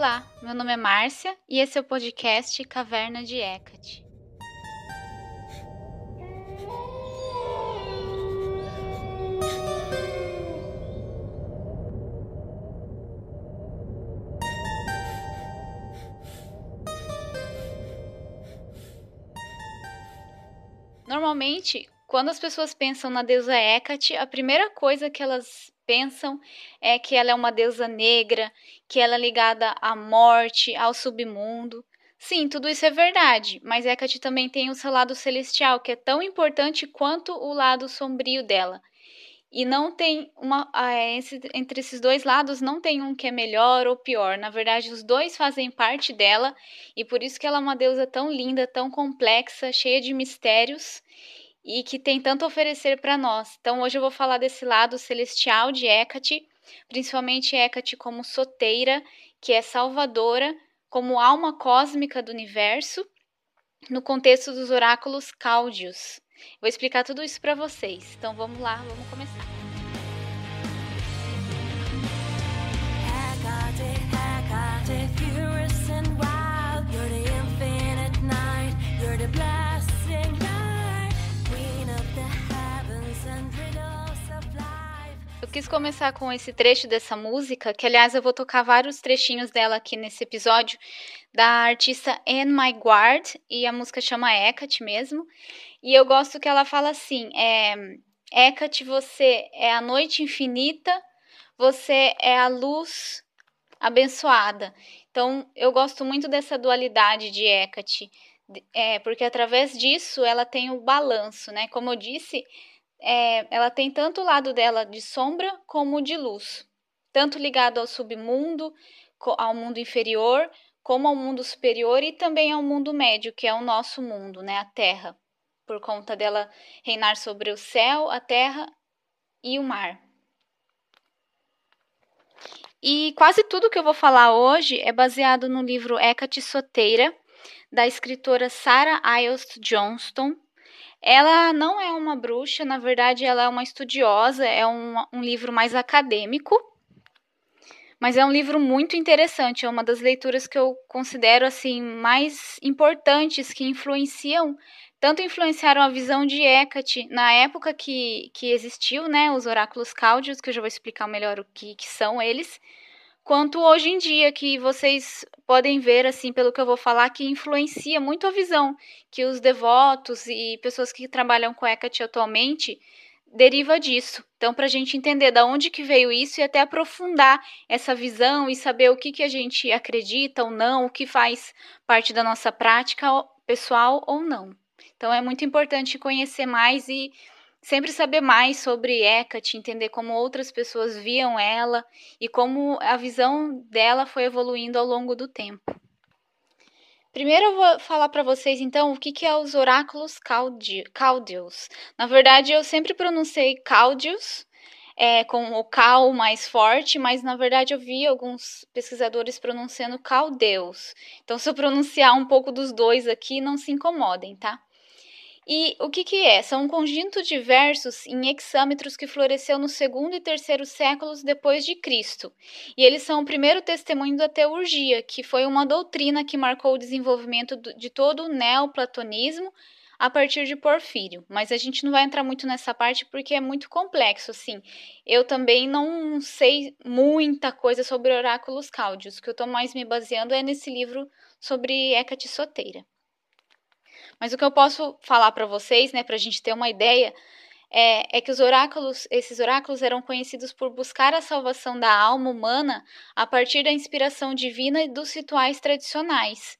Olá, meu nome é Márcia e esse é o podcast Caverna de Hecate. Normalmente, quando as pessoas pensam na deusa Hecate, a primeira coisa que elas pensam é que ela é uma deusa negra, que ela é ligada à morte, ao submundo. Sim, tudo isso é verdade, mas Hecate também tem o seu lado celestial, que é tão importante quanto o lado sombrio dela. E não tem uma. entre esses dois lados, não tem um que é melhor ou pior. Na verdade, os dois fazem parte dela, e por isso que ela é uma deusa tão linda, tão complexa, cheia de mistérios e que tem tanto a oferecer para nós. Então, hoje eu vou falar desse lado celestial de Hecate, principalmente Hecate como soteira, que é salvadora, como alma cósmica do universo, no contexto dos oráculos cáudios. Vou explicar tudo isso para vocês. Então, vamos lá, vamos começar. Quis começar com esse trecho dessa música, que aliás eu vou tocar vários trechinhos dela aqui nesse episódio, da artista Anne Maguard, e a música chama Hecate mesmo. E eu gosto que ela fala assim: é, Hecate, você é a noite infinita, você é a luz abençoada. Então eu gosto muito dessa dualidade de Hecate. É, porque através disso ela tem o balanço, né? Como eu disse, é, ela tem tanto o lado dela de sombra como de luz, tanto ligado ao submundo, ao mundo inferior, como ao mundo superior e também ao mundo médio, que é o nosso mundo, né, a Terra, por conta dela reinar sobre o céu, a terra e o mar. E quase tudo que eu vou falar hoje é baseado no livro Hecate Soteira, da escritora Sarah Iles Johnston, ela não é uma bruxa, na verdade, ela é uma estudiosa, é um, um livro mais acadêmico, mas é um livro muito interessante, é uma das leituras que eu considero assim mais importantes que influenciam, tanto influenciaram a visão de Hecate na época que, que existiu, né, os oráculos cáudios, que eu já vou explicar melhor o que, que são eles, quanto hoje em dia, que vocês podem ver, assim, pelo que eu vou falar, que influencia muito a visão que os devotos e pessoas que trabalham com Hecate atualmente deriva disso. Então, para a gente entender da onde que veio isso e até aprofundar essa visão e saber o que, que a gente acredita ou não, o que faz parte da nossa prática pessoal ou não. Então, é muito importante conhecer mais e sempre saber mais sobre Hecate, entender como outras pessoas viam ela e como a visão dela foi evoluindo ao longo do tempo. Primeiro eu vou falar para vocês então o que, que é os oráculos cáudios. Na verdade, eu sempre pronunciei cáudios é, com o cal mais forte, mas na verdade eu vi alguns pesquisadores pronunciando caldeus. Então, se eu pronunciar um pouco dos dois aqui, não se incomodem, tá? E o que, que é? São um conjunto de versos em hexâmetros que floresceu no segundo e terceiro séculos depois de Cristo. E eles são o primeiro testemunho da teurgia, que foi uma doutrina que marcou o desenvolvimento de todo o neoplatonismo a partir de Porfírio. Mas a gente não vai entrar muito nessa parte porque é muito complexo, assim. Eu também não sei muita coisa sobre oráculos cáudios. O que eu estou mais me baseando é nesse livro sobre Hecate Soteira. Mas o que eu posso falar para vocês, né, para a gente ter uma ideia, é, é, que os oráculos, esses oráculos eram conhecidos por buscar a salvação da alma humana a partir da inspiração divina e dos rituais tradicionais.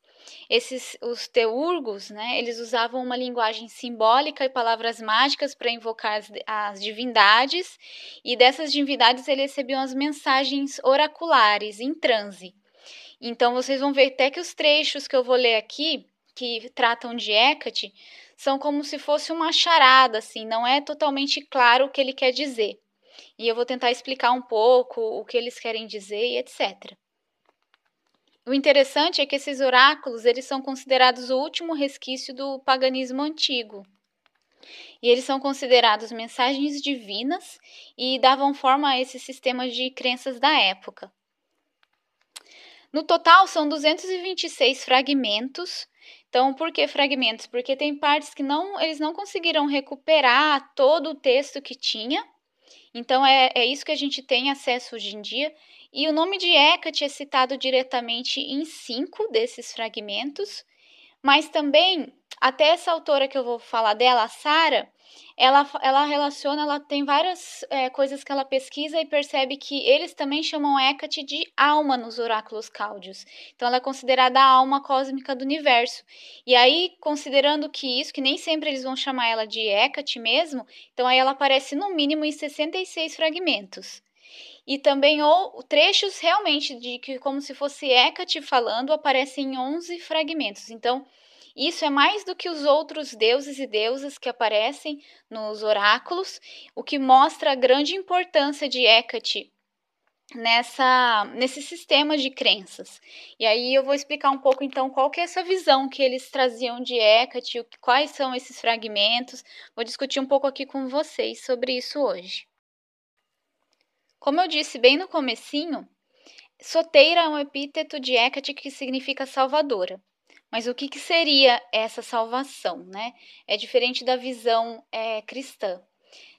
Esses, os teurgos, né, eles usavam uma linguagem simbólica e palavras mágicas para invocar as, as divindades, e dessas divindades eles recebiam as mensagens oraculares em transe. Então vocês vão ver até que os trechos que eu vou ler aqui, que tratam de Hecate são como se fosse uma charada, assim, não é totalmente claro o que ele quer dizer. E eu vou tentar explicar um pouco o que eles querem dizer e etc. O interessante é que esses oráculos eles são considerados o último resquício do paganismo antigo. E eles são considerados mensagens divinas e davam forma a esses sistemas de crenças da época. No total, são 226 fragmentos. Então, por que fragmentos? Porque tem partes que não, eles não conseguiram recuperar todo o texto que tinha. Então, é, é isso que a gente tem acesso hoje em dia. E o nome de Hecate é citado diretamente em cinco desses fragmentos. Mas também, até essa autora que eu vou falar dela, a Sara, ela, ela relaciona, ela tem várias é, coisas que ela pesquisa e percebe que eles também chamam Hecate de alma nos oráculos cáudios. Então, ela é considerada a alma cósmica do universo. E aí, considerando que isso, que nem sempre eles vão chamar ela de Hecate mesmo, então aí ela aparece no mínimo em 66 fragmentos. E também ou trechos realmente de que como se fosse Hecate falando aparecem em 11 fragmentos. Então, isso é mais do que os outros deuses e deusas que aparecem nos oráculos, o que mostra a grande importância de Hecate nessa nesse sistema de crenças. E aí eu vou explicar um pouco então qual que é essa visão que eles traziam de Hecate, quais são esses fragmentos. Vou discutir um pouco aqui com vocês sobre isso hoje. Como eu disse bem no comecinho, Soteira é um epíteto de Hecate que significa salvadora. Mas o que, que seria essa salvação, né? É diferente da visão é, cristã.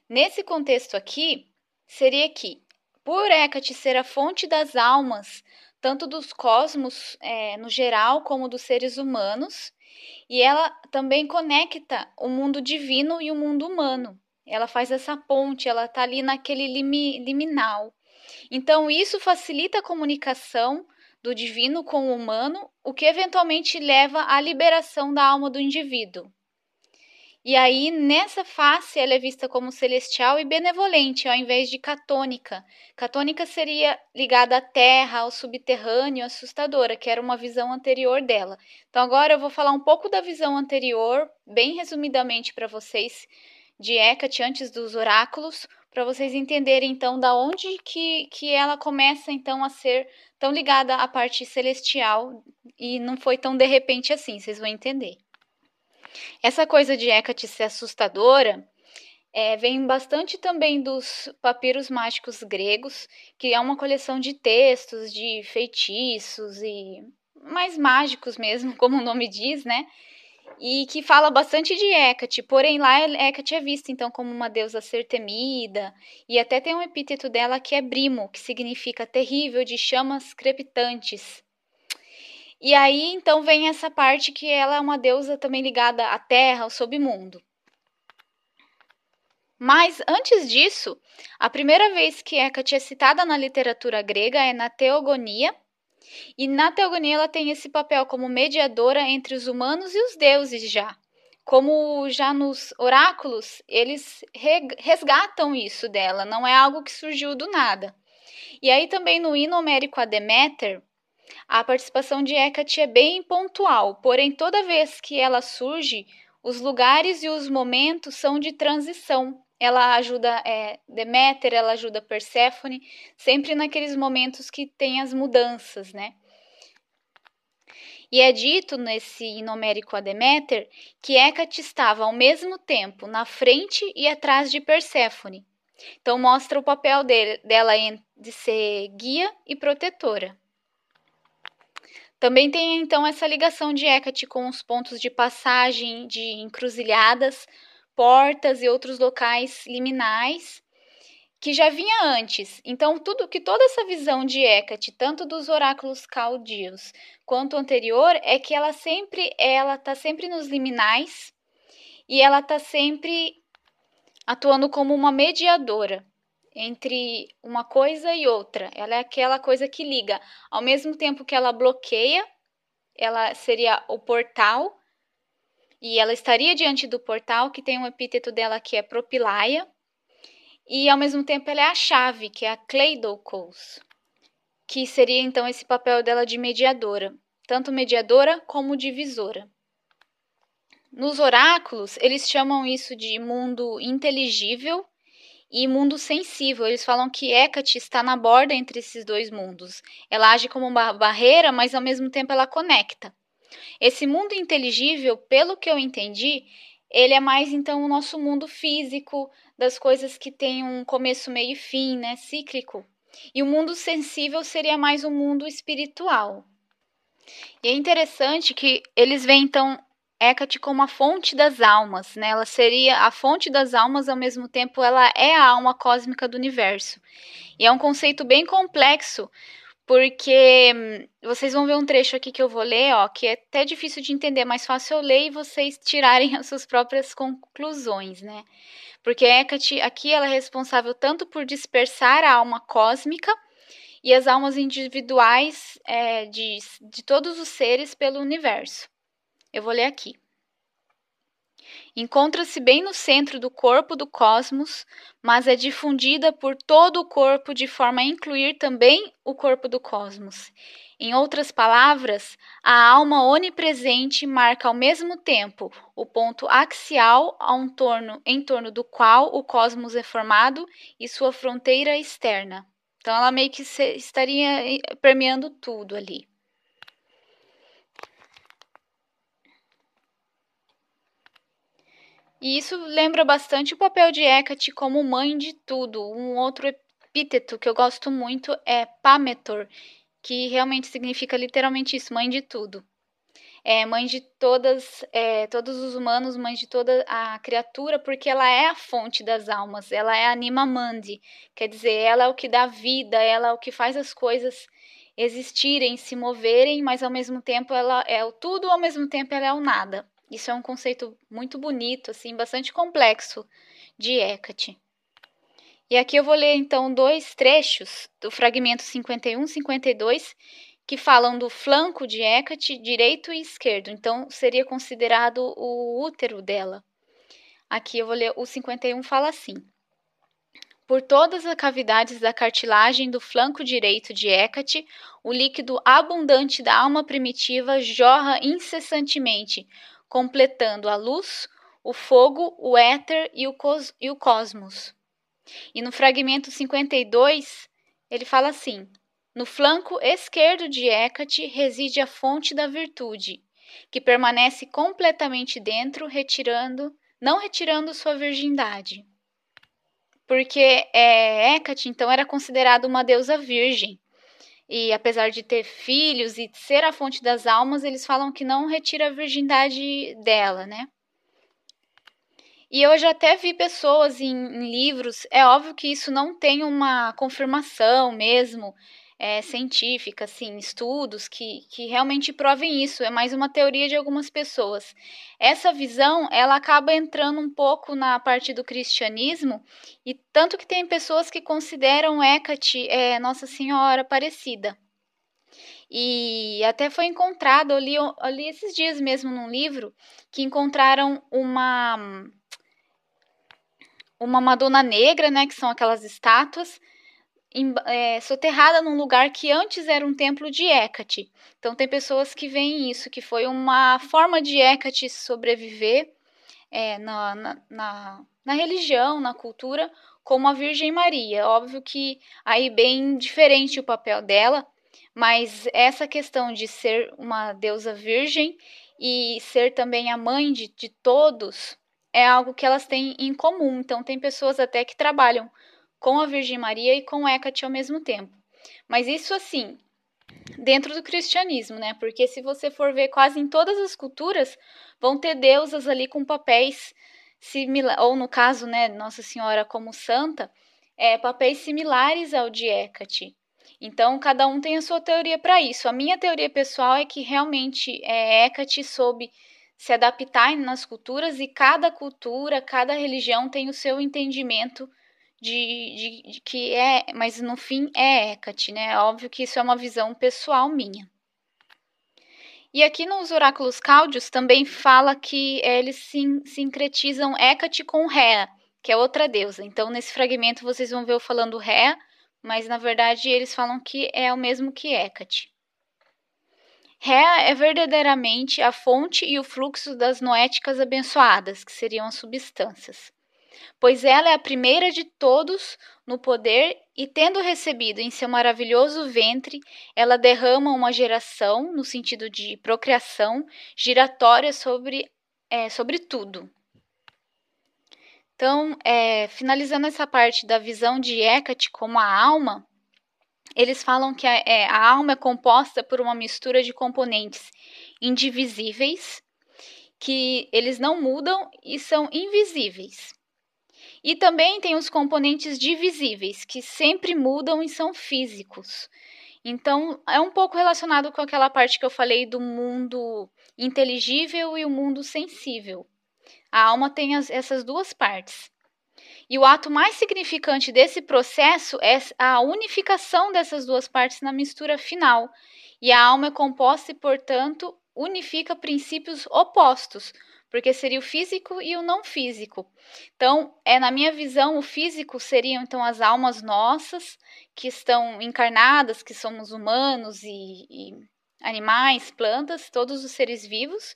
Nesse contexto aqui, seria que, por Hecate ser a fonte das almas, tanto dos cosmos é, no geral como dos seres humanos, e ela também conecta o mundo divino e o mundo humano. Ela faz essa ponte, ela está ali naquele limi, liminal. Então, isso facilita a comunicação do divino com o humano, o que eventualmente leva à liberação da alma do indivíduo. E aí, nessa face, ela é vista como celestial e benevolente, ao invés de catônica. Catônica seria ligada à terra, ao subterrâneo, assustadora, que era uma visão anterior dela. Então, agora eu vou falar um pouco da visão anterior, bem resumidamente para vocês, de Hecate antes dos oráculos, para vocês entenderem então da onde que, que ela começa então a ser tão ligada à parte celestial e não foi tão de repente assim, vocês vão entender. Essa coisa de Hecate ser assustadora é, vem bastante também dos papiros mágicos gregos, que é uma coleção de textos, de feitiços e mais mágicos mesmo, como o nome diz, né? E que fala bastante de Hecate, porém lá Hecate é vista então como uma deusa ser temida, e até tem um epíteto dela que é Brimo, que significa terrível de chamas crepitantes. E aí então vem essa parte que ela é uma deusa também ligada à terra, ao submundo. Mas antes disso, a primeira vez que Hecate é citada na literatura grega é na Teogonia, e na teogonia ela tem esse papel como mediadora entre os humanos e os deuses já. Como já nos oráculos, eles resgatam isso dela, não é algo que surgiu do nada. E aí também no hino homérico a Deméter, a participação de Hecate é bem pontual, porém toda vez que ela surge, os lugares e os momentos são de transição ela ajuda é, Deméter, ela ajuda Perséfone, sempre naqueles momentos que tem as mudanças, né? E é dito nesse inomérico a Deméter que Hecate estava ao mesmo tempo na frente e atrás de Perséfone. Então mostra o papel dele, dela de ser guia e protetora. Também tem então essa ligação de Hecate com os pontos de passagem de encruzilhadas, portas e outros locais liminais que já vinha antes. Então, tudo que toda essa visão de Hecate, tanto dos oráculos caldios quanto anterior, é que ela sempre ela tá sempre nos liminais e ela tá sempre atuando como uma mediadora entre uma coisa e outra. Ela é aquela coisa que liga. Ao mesmo tempo que ela bloqueia, ela seria o portal e ela estaria diante do portal, que tem um epíteto dela que é propilaia, e ao mesmo tempo ela é a chave, que é a Kleidokos, que seria então esse papel dela de mediadora, tanto mediadora como divisora. Nos oráculos, eles chamam isso de mundo inteligível e mundo sensível. Eles falam que Hecate está na borda entre esses dois mundos. Ela age como uma barreira, mas ao mesmo tempo ela conecta. Esse mundo inteligível, pelo que eu entendi, ele é mais então o nosso mundo físico, das coisas que têm um começo, meio e fim, né, cíclico. e o mundo sensível seria mais um mundo espiritual. E é interessante que eles veem então Hecate como a fonte das almas, né? Ela seria a fonte das almas, ao mesmo tempo ela é a alma cósmica do universo. E é um conceito bem complexo, porque hum, vocês vão ver um trecho aqui que eu vou ler, ó, que é até difícil de entender, mas fácil eu ler e vocês tirarem as suas próprias conclusões, né? Porque Hecate aqui ela é responsável tanto por dispersar a alma cósmica e as almas individuais é, de, de todos os seres pelo universo. Eu vou ler aqui. Encontra-se bem no centro do corpo do cosmos, mas é difundida por todo o corpo de forma a incluir também o corpo do cosmos. Em outras palavras, a alma onipresente marca ao mesmo tempo o ponto axial em torno do qual o cosmos é formado e sua fronteira externa. Então, ela meio que estaria eh, permeando tudo ali. E isso lembra bastante o papel de Hecate como mãe de tudo. Um outro epíteto que eu gosto muito é Pametor, que realmente significa literalmente isso, mãe de tudo. É mãe de todas, é, todos os humanos, mãe de toda a criatura, porque ela é a fonte das almas, ela é a Anima Mandi, quer dizer, ela é o que dá vida, ela é o que faz as coisas existirem, se moverem, mas ao mesmo tempo ela é o tudo, ao mesmo tempo ela é o nada. Isso é um conceito muito bonito, assim, bastante complexo de Hecate. E aqui eu vou ler então dois trechos do fragmento 51 52 que falam do flanco de Hecate direito e esquerdo. Então seria considerado o útero dela. Aqui eu vou ler o 51 fala assim: por todas as cavidades da cartilagem do flanco direito de Hecate, o líquido abundante da alma primitiva jorra incessantemente, completando a luz, o fogo, o éter e o, cos e o cosmos. E no fragmento 52, ele fala assim: No flanco esquerdo de Hecate reside a fonte da virtude, que permanece completamente dentro, retirando, não retirando sua virgindade. Porque é, Hecate, então, era considerada uma deusa virgem, e apesar de ter filhos e ser a fonte das almas, eles falam que não retira a virgindade dela, né? E eu já até vi pessoas em, em livros, é óbvio que isso não tem uma confirmação mesmo, é, científica, assim, estudos que, que realmente provem isso. É mais uma teoria de algumas pessoas. Essa visão, ela acaba entrando um pouco na parte do cristianismo, e tanto que tem pessoas que consideram Hecate é, Nossa Senhora Aparecida. E até foi encontrado, eu li, eu li esses dias mesmo num livro, que encontraram uma uma Madonna Negra, né, que são aquelas estátuas, é, soterrada num lugar que antes era um templo de Hecate. Então tem pessoas que veem isso, que foi uma forma de Hecate sobreviver é, na, na, na, na religião, na cultura, como a Virgem Maria. Óbvio que aí bem diferente o papel dela, mas essa questão de ser uma deusa virgem e ser também a mãe de, de todos é algo que elas têm em comum. Então tem pessoas até que trabalham com a Virgem Maria e com Hecate ao mesmo tempo. Mas isso assim, dentro do cristianismo, né? Porque se você for ver quase em todas as culturas, vão ter deusas ali com papéis similares, ou no caso, né, Nossa Senhora como santa, é, papéis similares ao de Hecate. Então, cada um tem a sua teoria para isso. A minha teoria pessoal é que realmente é, Hecate soube se adaptar nas culturas e cada cultura, cada religião tem o seu entendimento de, de, de, que é, mas no fim é Hecate, né? É óbvio que isso é uma visão pessoal minha. E aqui nos oráculos cáudios também fala que eles sim, sincretizam Hecate com Rhea, que é outra deusa. Então, nesse fragmento vocês vão ver eu falando Rhea, mas na verdade eles falam que é o mesmo que Hecate. Rhea é verdadeiramente a fonte e o fluxo das noéticas abençoadas, que seriam as substâncias pois ela é a primeira de todos no poder e, tendo recebido em seu maravilhoso ventre, ela derrama uma geração, no sentido de procriação, giratória sobre, é, sobre tudo. Então, é, finalizando essa parte da visão de Hecate como a alma, eles falam que a, é, a alma é composta por uma mistura de componentes indivisíveis, que eles não mudam e são invisíveis. E também tem os componentes divisíveis, que sempre mudam e são físicos. Então, é um pouco relacionado com aquela parte que eu falei do mundo inteligível e o mundo sensível. A alma tem as, essas duas partes. E o ato mais significante desse processo é a unificação dessas duas partes na mistura final. E a alma é composta e, portanto, unifica princípios opostos, porque seria o físico e o não físico. Então, é na minha visão, o físico seriam então as almas nossas que estão encarnadas, que somos humanos e, e animais, plantas, todos os seres vivos,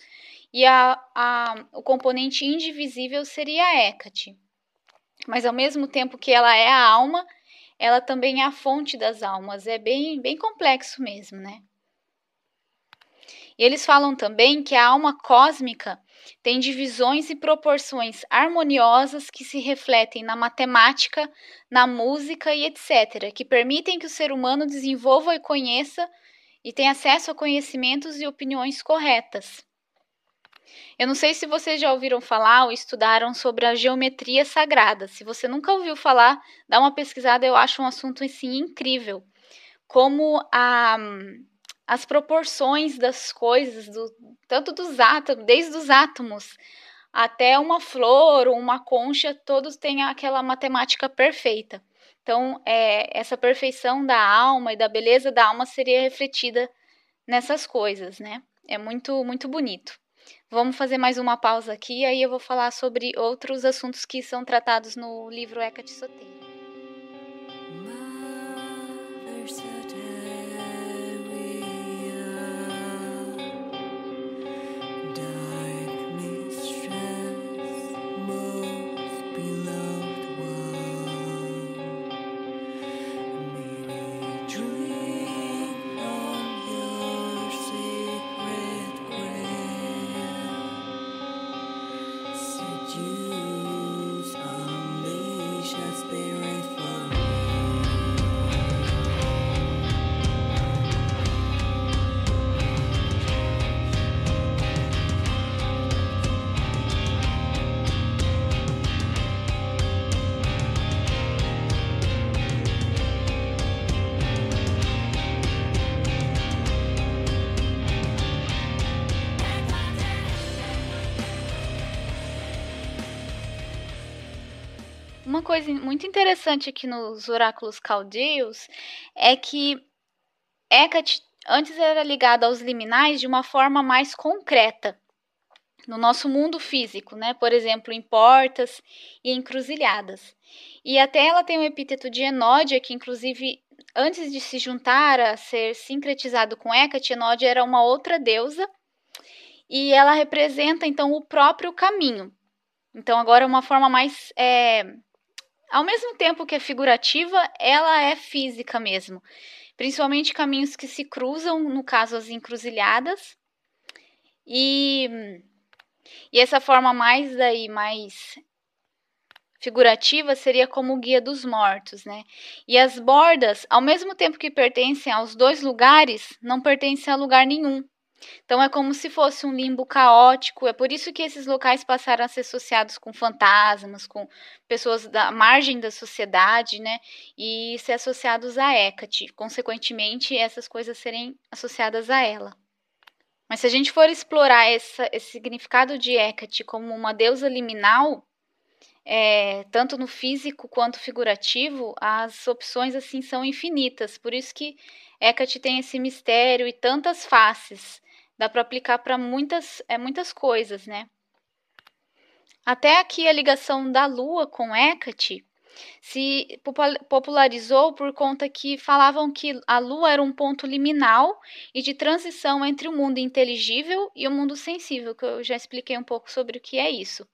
e a, a, o componente indivisível seria a Hecate. Mas ao mesmo tempo que ela é a alma, ela também é a fonte das almas. É bem, bem complexo mesmo, né? E eles falam também que a alma cósmica tem divisões e proporções harmoniosas que se refletem na matemática, na música e etc., que permitem que o ser humano desenvolva e conheça e tenha acesso a conhecimentos e opiniões corretas. Eu não sei se vocês já ouviram falar ou estudaram sobre a geometria sagrada. Se você nunca ouviu falar, dá uma pesquisada, eu acho um assunto assim incrível. Como a, as proporções das coisas, do, tanto dos átomos, desde os átomos até uma flor ou uma concha, todos têm aquela matemática perfeita. Então, é, essa perfeição da alma e da beleza da alma seria refletida nessas coisas, né? É muito, muito bonito. Vamos fazer mais uma pausa aqui, aí eu vou falar sobre outros assuntos que são tratados no livro Hecate Soteira. Coisa muito interessante aqui nos oráculos caldeus é que Hecate antes era ligada aos liminais de uma forma mais concreta no nosso mundo físico, né? Por exemplo, em portas e encruzilhadas. E até ela tem o epíteto de Enódia, que inclusive antes de se juntar a ser sincretizado com Hecate, Enódia era uma outra deusa e ela representa então o próprio caminho. Então agora é uma forma mais é, ao mesmo tempo que é figurativa, ela é física mesmo. Principalmente caminhos que se cruzam, no caso as encruzilhadas. E, e essa forma mais daí, mais figurativa seria como o guia dos mortos, né? E as bordas, ao mesmo tempo que pertencem aos dois lugares, não pertencem a lugar nenhum. Então é como se fosse um limbo caótico. É por isso que esses locais passaram a ser associados com fantasmas, com pessoas da margem da sociedade, né? E ser associados a Hecate. Consequentemente, essas coisas serem associadas a ela. Mas se a gente for explorar essa, esse significado de Hecate como uma deusa liminal, é, tanto no físico quanto figurativo, as opções assim são infinitas. Por isso que Hecate tem esse mistério e tantas faces dá para aplicar para muitas, é, muitas coisas, né? Até aqui a ligação da Lua com Hecate se popularizou por conta que falavam que a Lua era um ponto liminal e de transição entre o mundo inteligível e o mundo sensível, que eu já expliquei um pouco sobre o que é isso.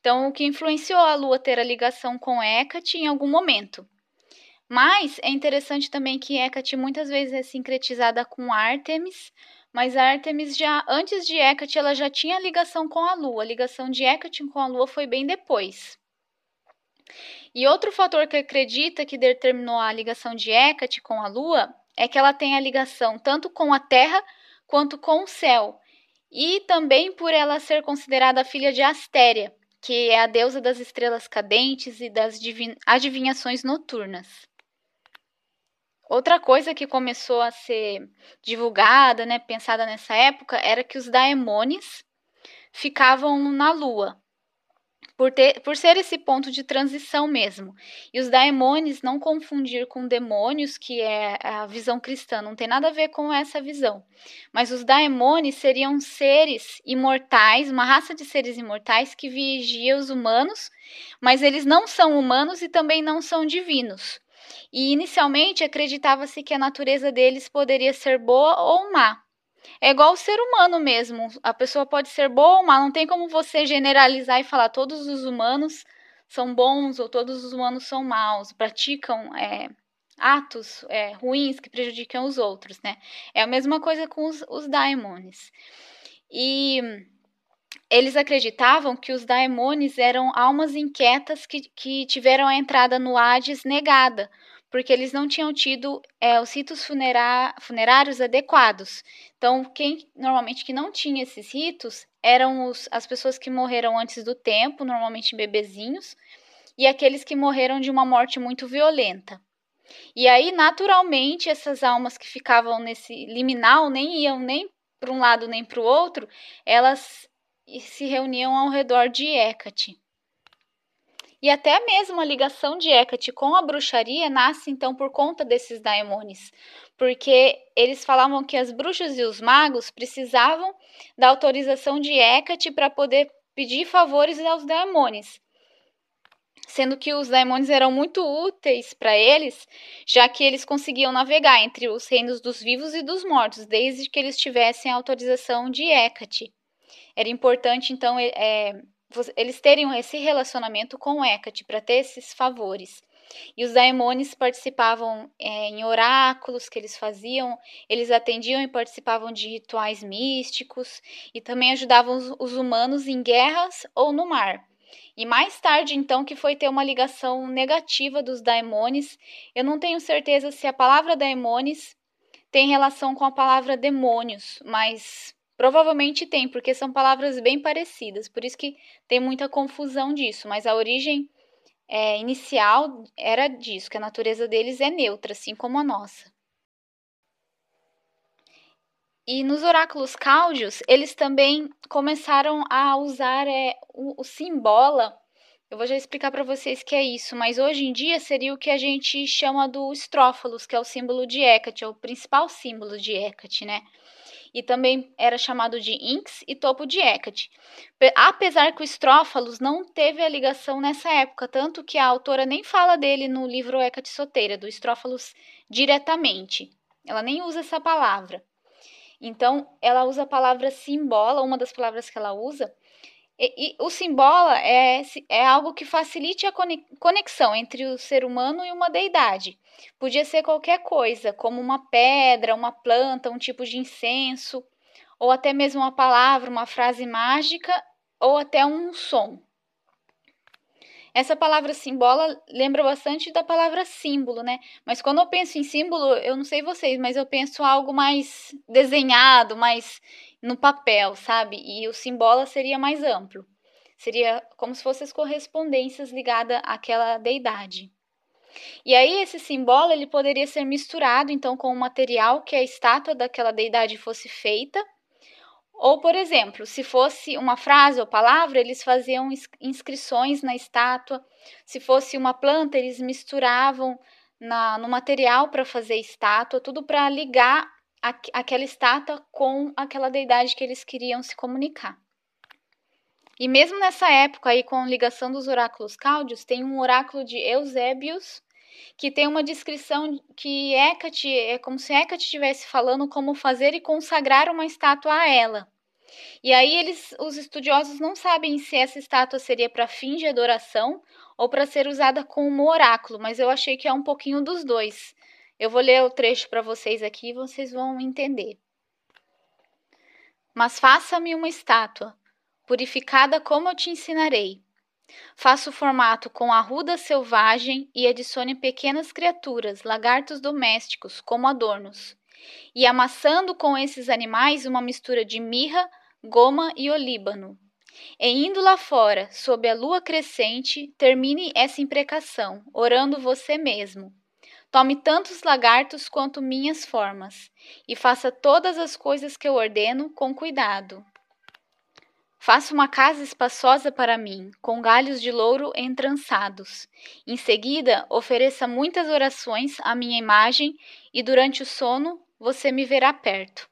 Então, o que influenciou a Lua ter a ligação com Hecate em algum momento. Mas é interessante também que Hecate muitas vezes é sincretizada com Ártemis, mas a Artemis já antes de Hecate ela já tinha ligação com a Lua. A ligação de Hecate com a Lua foi bem depois. E outro fator que acredita que determinou a ligação de Hecate com a Lua é que ela tem a ligação tanto com a Terra quanto com o céu, e também por ela ser considerada filha de Astéria, que é a deusa das estrelas cadentes e das adivinhações noturnas. Outra coisa que começou a ser divulgada, né, pensada nessa época, era que os daemones ficavam na Lua por, ter, por ser esse ponto de transição mesmo. E os daemones não confundir com demônios, que é a visão cristã, não tem nada a ver com essa visão. Mas os daemones seriam seres imortais, uma raça de seres imortais que vigia os humanos, mas eles não são humanos e também não são divinos. E inicialmente acreditava-se que a natureza deles poderia ser boa ou má. É igual o ser humano mesmo. A pessoa pode ser boa ou má. Não tem como você generalizar e falar todos os humanos são bons ou todos os humanos são maus, praticam é, atos é, ruins que prejudicam os outros, né? É a mesma coisa com os, os daimones. E eles acreditavam que os daimones eram almas inquietas que, que tiveram a entrada no Hades negada, porque eles não tinham tido é, os ritos funerários adequados. Então, quem normalmente que não tinha esses ritos eram os, as pessoas que morreram antes do tempo, normalmente bebezinhos, e aqueles que morreram de uma morte muito violenta. E aí, naturalmente, essas almas que ficavam nesse liminal nem iam nem para um lado nem para o outro, elas se reuniam ao redor de Hecate. E até mesmo a ligação de Hecate com a bruxaria nasce então por conta desses daimones, porque eles falavam que as bruxas e os magos precisavam da autorização de Hecate para poder pedir favores aos daimones. Sendo que os daimones eram muito úteis para eles, já que eles conseguiam navegar entre os reinos dos vivos e dos mortos, desde que eles tivessem a autorização de Hecate. Era importante, então, é, eles terem esse relacionamento com Hecate para ter esses favores. E os daimones participavam é, em oráculos que eles faziam, eles atendiam e participavam de rituais místicos e também ajudavam os, os humanos em guerras ou no mar. E mais tarde, então, que foi ter uma ligação negativa dos daimones. Eu não tenho certeza se a palavra daimones tem relação com a palavra demônios, mas Provavelmente tem, porque são palavras bem parecidas, por isso que tem muita confusão disso, mas a origem é, inicial era disso, que a natureza deles é neutra, assim como a nossa. E nos oráculos cáudios, eles também começaram a usar é, o, o simbola. Eu vou já explicar para vocês que é isso, mas hoje em dia seria o que a gente chama do estrófalos, que é o símbolo de Hecate, é o principal símbolo de Hecate, né? E também era chamado de Inx e topo de Hecate. Apesar que o Estrófalos não teve a ligação nessa época, tanto que a autora nem fala dele no livro Hecate Soteira, do Estrófalos diretamente. Ela nem usa essa palavra. Então, ela usa a palavra simbola, uma das palavras que ela usa, e, e, o simbola é, é algo que facilite a conexão entre o ser humano e uma deidade. Podia ser qualquer coisa, como uma pedra, uma planta, um tipo de incenso, ou até mesmo uma palavra, uma frase mágica, ou até um som. Essa palavra simbola lembra bastante da palavra símbolo, né? Mas quando eu penso em símbolo, eu não sei vocês, mas eu penso algo mais desenhado, mais no papel, sabe? E o símbolo seria mais amplo. Seria como se fossem as correspondências ligadas àquela deidade. E aí esse símbolo ele poderia ser misturado então com o material que a estátua daquela deidade fosse feita. Ou, por exemplo, se fosse uma frase ou palavra, eles faziam inscrições na estátua. Se fosse uma planta, eles misturavam na, no material para fazer estátua, tudo para ligar aquela estátua com aquela deidade que eles queriam se comunicar. E mesmo nessa época aí, com ligação dos oráculos cáudios, tem um oráculo de Eusébios, que tem uma descrição que Hecate, é como se Hecate estivesse falando como fazer e consagrar uma estátua a ela. E aí eles, os estudiosos não sabem se essa estátua seria para fim de adoração ou para ser usada como oráculo, mas eu achei que é um pouquinho dos dois. Eu vou ler o trecho para vocês aqui e vocês vão entender. Mas faça-me uma estátua, purificada como eu te ensinarei. Faça o formato com arruda selvagem e adicione pequenas criaturas, lagartos domésticos, como adornos. E amassando com esses animais uma mistura de mirra, goma e olíbano. E indo lá fora, sob a lua crescente, termine essa imprecação, orando você mesmo. Tome tantos lagartos quanto minhas formas, e faça todas as coisas que eu ordeno com cuidado. Faça uma casa espaçosa para mim, com galhos de louro entrançados. Em seguida, ofereça muitas orações à minha imagem, e durante o sono você me verá perto.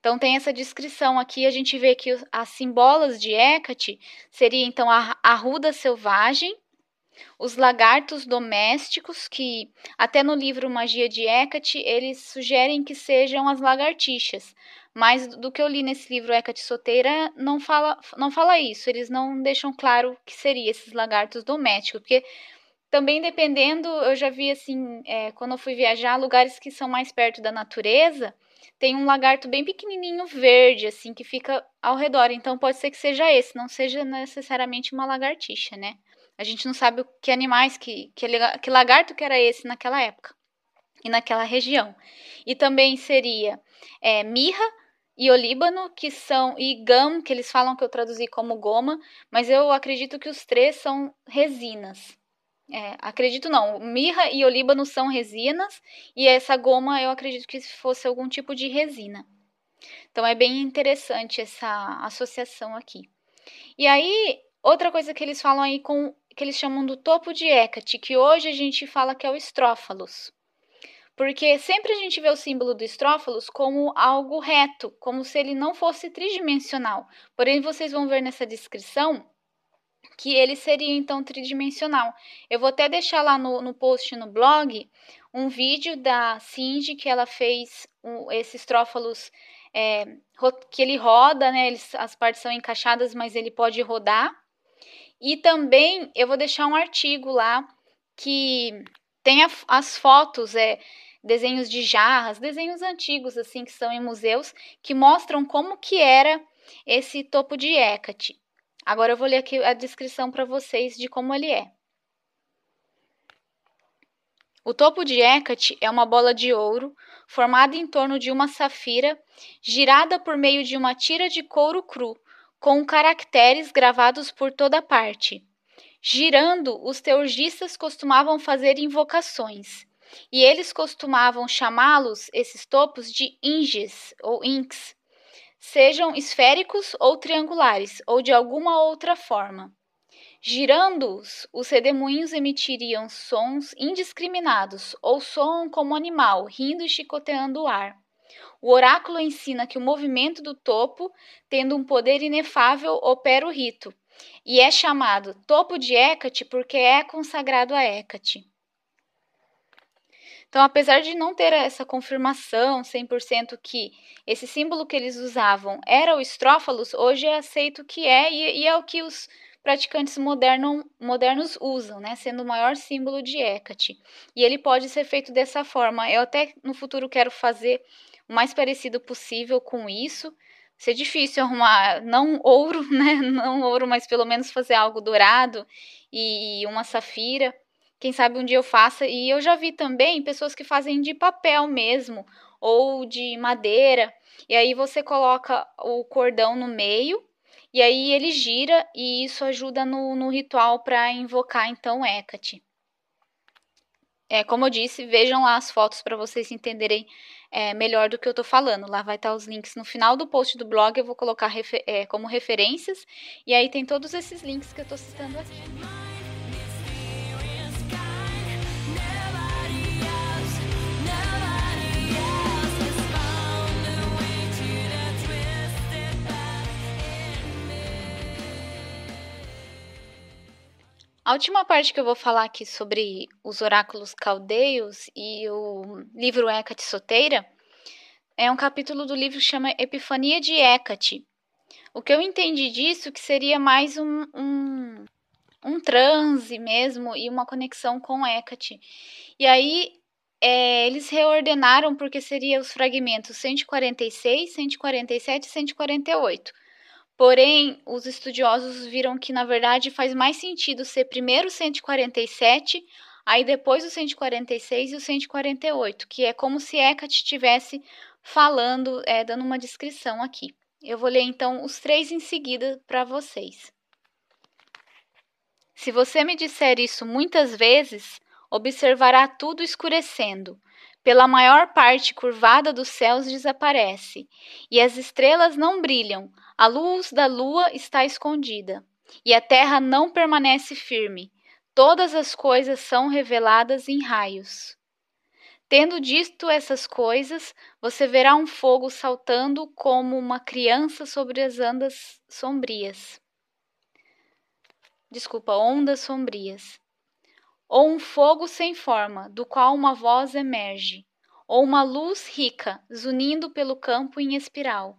Então tem essa descrição aqui, a gente vê que as simbolas de Hecate seria então a arruda selvagem, os lagartos domésticos, que até no livro Magia de Hecate, eles sugerem que sejam as lagartixas, mas do que eu li nesse livro Hecate Soteira, não fala, não fala isso. Eles não deixam claro que seria esses lagartos domésticos, porque também dependendo, eu já vi assim, é, quando eu fui viajar, lugares que são mais perto da natureza, tem um lagarto bem pequenininho verde, assim, que fica ao redor. Então pode ser que seja esse, não seja necessariamente uma lagartixa, né? A gente não sabe que animais, que, que, que lagarto que era esse naquela época e naquela região. E também seria é, mirra, e o Líbano, que são, e Gam, que eles falam que eu traduzi como goma, mas eu acredito que os três são resinas. É, acredito não, mirra e olíbano são resinas, e essa goma eu acredito que fosse algum tipo de resina. Então é bem interessante essa associação aqui. E aí, outra coisa que eles falam aí com que eles chamam do topo de Hecate, que hoje a gente fala que é o estrófalos. Porque sempre a gente vê o símbolo do estrófalos como algo reto, como se ele não fosse tridimensional. Porém, vocês vão ver nessa descrição que ele seria então tridimensional. Eu vou até deixar lá no, no post no blog um vídeo da Cindy que ela fez um, esses é, que ele roda, né? Eles, as partes são encaixadas, mas ele pode rodar. E também eu vou deixar um artigo lá que tem a, as fotos, é, desenhos de jarras, desenhos antigos assim que são em museus que mostram como que era esse topo de Hecate. Agora eu vou ler aqui a descrição para vocês de como ele é. O topo de Hecate é uma bola de ouro formada em torno de uma safira, girada por meio de uma tira de couro cru, com caracteres gravados por toda parte. Girando, os teurgistas costumavam fazer invocações e eles costumavam chamá-los, esses topos, de inges ou inks, sejam esféricos ou triangulares, ou de alguma outra forma. Girando-os, os redemoinhos emitiriam sons indiscriminados, ou soam como animal, rindo e chicoteando o ar. O oráculo ensina que o movimento do topo, tendo um poder inefável, opera o rito, e é chamado topo de Hecate porque é consagrado a Hecate. Então, apesar de não ter essa confirmação 100% que esse símbolo que eles usavam era o estrófalos, hoje é aceito que é e, e é o que os praticantes moderno, modernos usam, né, sendo o maior símbolo de Hecate. E ele pode ser feito dessa forma. Eu até no futuro quero fazer o mais parecido possível com isso. Ser difícil arrumar, não ouro, né, não ouro, mas pelo menos fazer algo dourado e uma safira quem sabe um dia eu faça. E eu já vi também pessoas que fazem de papel mesmo, ou de madeira. E aí você coloca o cordão no meio, e aí ele gira, e isso ajuda no, no ritual para invocar então Hecate. É, como eu disse, vejam lá as fotos para vocês entenderem é, melhor do que eu estou falando. Lá vai estar tá os links no final do post do blog, eu vou colocar refer é, como referências, e aí tem todos esses links que eu estou citando aqui. A última parte que eu vou falar aqui sobre os oráculos caldeios e o livro Hecate Soteira é um capítulo do livro que chama Epifania de Hecate. O que eu entendi disso que seria mais um, um, um transe mesmo e uma conexão com Hecate. E aí é, eles reordenaram porque seria os fragmentos 146, 147 e 148 Porém, os estudiosos viram que, na verdade, faz mais sentido ser primeiro o 147, aí depois o 146 e o 148, que é como se Hecate estivesse falando, é, dando uma descrição aqui. Eu vou ler então os três em seguida para vocês. Se você me disser isso muitas vezes, observará tudo escurecendo. Pela maior parte curvada dos céus desaparece, e as estrelas não brilham, a luz da lua está escondida, e a terra não permanece firme. Todas as coisas são reveladas em raios. Tendo dito essas coisas, você verá um fogo saltando como uma criança sobre as andas sombrias. Desculpa, ondas sombrias. Ou um fogo sem forma, do qual uma voz emerge, ou uma luz rica, zunindo pelo campo em espiral.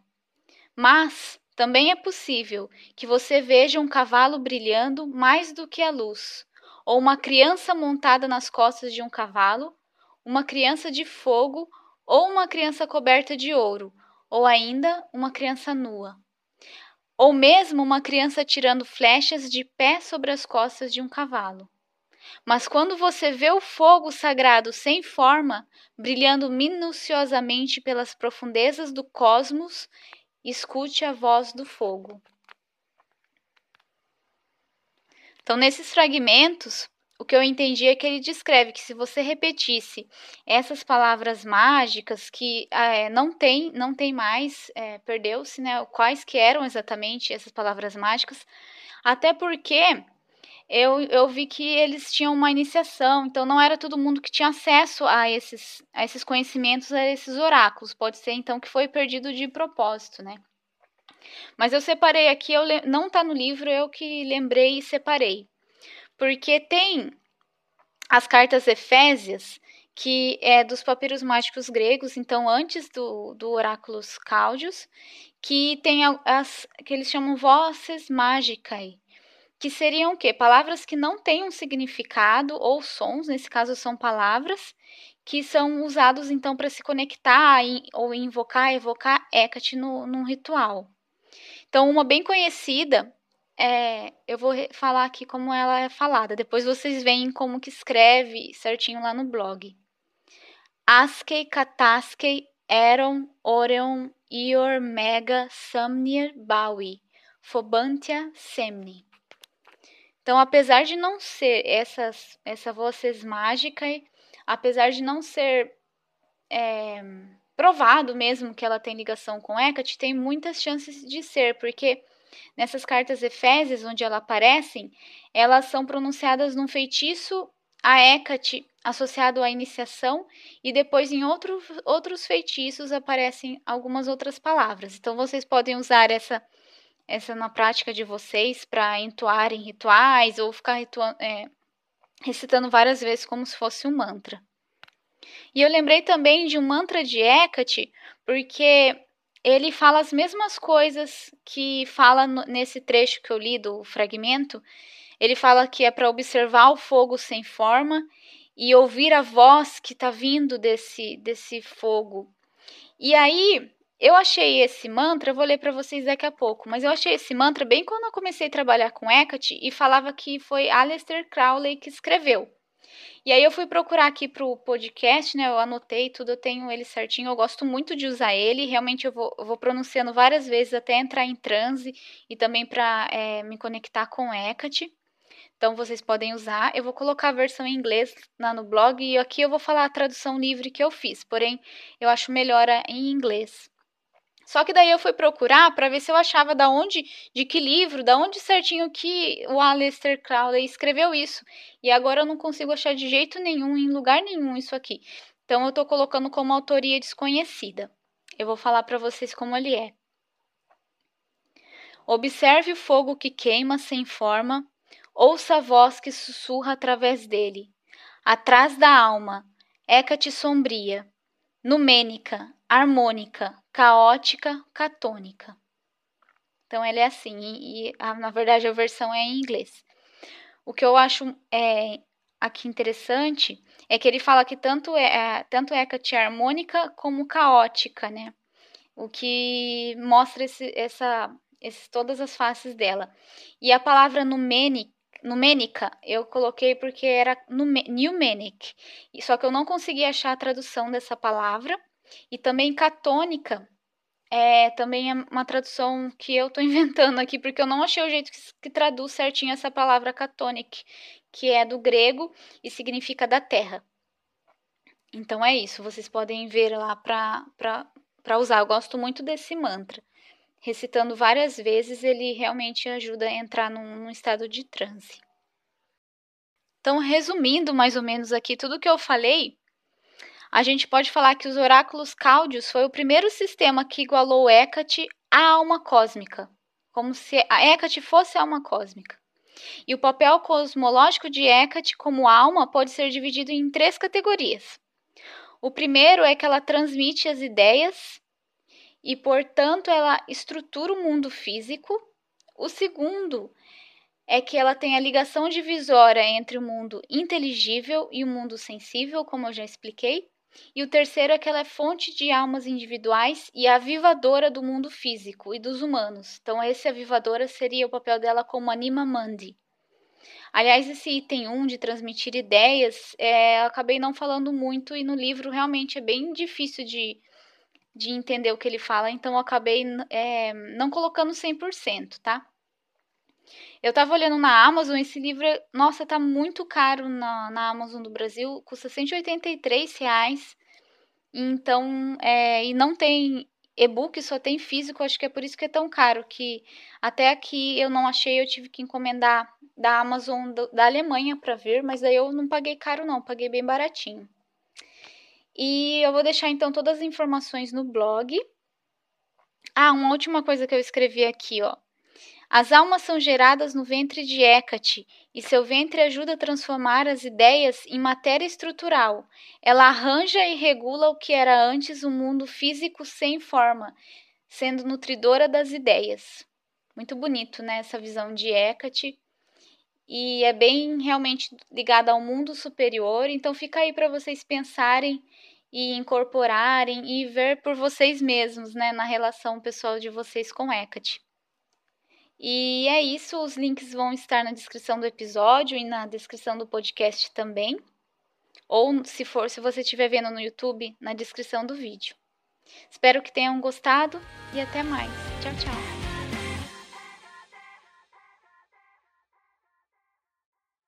Mas também é possível que você veja um cavalo brilhando mais do que a luz, ou uma criança montada nas costas de um cavalo, uma criança de fogo, ou uma criança coberta de ouro, ou ainda uma criança nua. Ou mesmo uma criança tirando flechas de pé sobre as costas de um cavalo. Mas quando você vê o fogo sagrado sem forma, brilhando minuciosamente pelas profundezas do cosmos, escute a voz do fogo. Então, nesses fragmentos, o que eu entendi é que ele descreve que se você repetisse essas palavras mágicas que é, não tem, não tem mais, é, perdeu-se, né? Quais que eram exatamente essas palavras mágicas? Até porque eu, eu vi que eles tinham uma iniciação, então não era todo mundo que tinha acesso a esses, a esses conhecimentos, a esses oráculos. Pode ser então que foi perdido de propósito, né? Mas eu separei aqui, eu não está no livro, eu que lembrei e separei. Porque tem as cartas Efésias, que é dos papiros mágicos gregos, então antes do, do Oráculos Cáudios, que tem as que eles chamam vozes mágicas que seriam o quê? Palavras que não têm um significado ou sons, nesse caso são palavras, que são usados então para se conectar ou invocar, evocar Hecate no, num ritual. Então, uma bem conhecida, é, eu vou falar aqui como ela é falada, depois vocês veem como que escreve certinho lá no blog. Askei, Kataskei, Eron, Oreon, Ior, Mega, Samnir, Bawi, Fobantia, Semni. Então, apesar de não ser essas, essa voz mágica, apesar de não ser é, provado mesmo que ela tem ligação com Hecate, tem muitas chances de ser, porque nessas cartas Efésias, onde ela aparecem, elas são pronunciadas num feitiço a Hecate associado à iniciação, e depois em outro, outros feitiços aparecem algumas outras palavras. Então, vocês podem usar essa essa na prática de vocês para entoar em rituais ou ficar é, recitando várias vezes como se fosse um mantra. E eu lembrei também de um mantra de Hecate, porque ele fala as mesmas coisas que fala no, nesse trecho que eu li do fragmento. Ele fala que é para observar o fogo sem forma e ouvir a voz que está vindo desse, desse fogo. E aí, eu achei esse mantra, vou ler para vocês daqui a pouco, mas eu achei esse mantra bem quando eu comecei a trabalhar com Hecate e falava que foi Aleister Crowley que escreveu. E aí eu fui procurar aqui pro podcast, né? Eu anotei tudo, eu tenho ele certinho, eu gosto muito de usar ele. Realmente eu vou, eu vou pronunciando várias vezes até entrar em transe e também para é, me conectar com Hecate. Então vocês podem usar. Eu vou colocar a versão em inglês lá no blog e aqui eu vou falar a tradução livre que eu fiz. Porém, eu acho melhor em inglês. Só que daí eu fui procurar para ver se eu achava da onde, de que livro, da onde certinho que o Aleister Crowley escreveu isso. E agora eu não consigo achar de jeito nenhum, em lugar nenhum, isso aqui. Então eu estou colocando como autoria desconhecida. Eu vou falar para vocês como ele é. Observe o fogo que queima sem forma, ouça a voz que sussurra através dele. Atrás da alma, Hécate sombria, numênica, harmônica, caótica, catônica. Então ele é assim, e, e a, na verdade a versão é em inglês. O que eu acho é, aqui interessante é que ele fala que tanto é, é tanto é harmônica como caótica, né? O que mostra esse, essa, esses, todas as faces dela. E a palavra numenic, numênica eu coloquei porque era numenic, só que eu não consegui achar a tradução dessa palavra. E também catônica é também é uma tradução que eu estou inventando aqui, porque eu não achei o jeito que, que traduz certinho essa palavra catonic, que é do grego e significa da terra. Então é isso, vocês podem ver lá para usar. Eu gosto muito desse mantra. Recitando várias vezes, ele realmente ajuda a entrar num, num estado de transe. Então, resumindo mais ou menos aqui tudo que eu falei, a gente pode falar que os oráculos cáudios foi o primeiro sistema que igualou Hecate à alma cósmica, como se a Hecate fosse a alma cósmica. E o papel cosmológico de Hecate como alma pode ser dividido em três categorias. O primeiro é que ela transmite as ideias e, portanto, ela estrutura o mundo físico. O segundo é que ela tem a ligação divisória entre o mundo inteligível e o mundo sensível, como eu já expliquei. E o terceiro é que ela é fonte de almas individuais e avivadora do mundo físico e dos humanos. Então, esse avivadora seria o papel dela como anima mandi. Aliás, esse item 1 de transmitir ideias, é, eu acabei não falando muito e no livro realmente é bem difícil de, de entender o que ele fala, então eu acabei é, não colocando 100%, tá? Eu tava olhando na Amazon, esse livro, nossa, tá muito caro na, na Amazon do Brasil, custa 183 reais. Então, é, e não tem e-book, só tem físico, acho que é por isso que é tão caro, que até aqui eu não achei, eu tive que encomendar da Amazon do, da Alemanha para ver, mas aí eu não paguei caro não, paguei bem baratinho. E eu vou deixar então todas as informações no blog. Ah, uma última coisa que eu escrevi aqui, ó. As almas são geradas no ventre de Hecate, e seu ventre ajuda a transformar as ideias em matéria estrutural. Ela arranja e regula o que era antes um mundo físico sem forma, sendo nutridora das ideias. Muito bonito, né? Essa visão de Hecate. E é bem realmente ligada ao mundo superior. Então fica aí para vocês pensarem e incorporarem e ver por vocês mesmos, né, na relação pessoal de vocês com Hecate. E é isso, os links vão estar na descrição do episódio e na descrição do podcast também. Ou se for, se você estiver vendo no YouTube, na descrição do vídeo. Espero que tenham gostado e até mais. Tchau, tchau.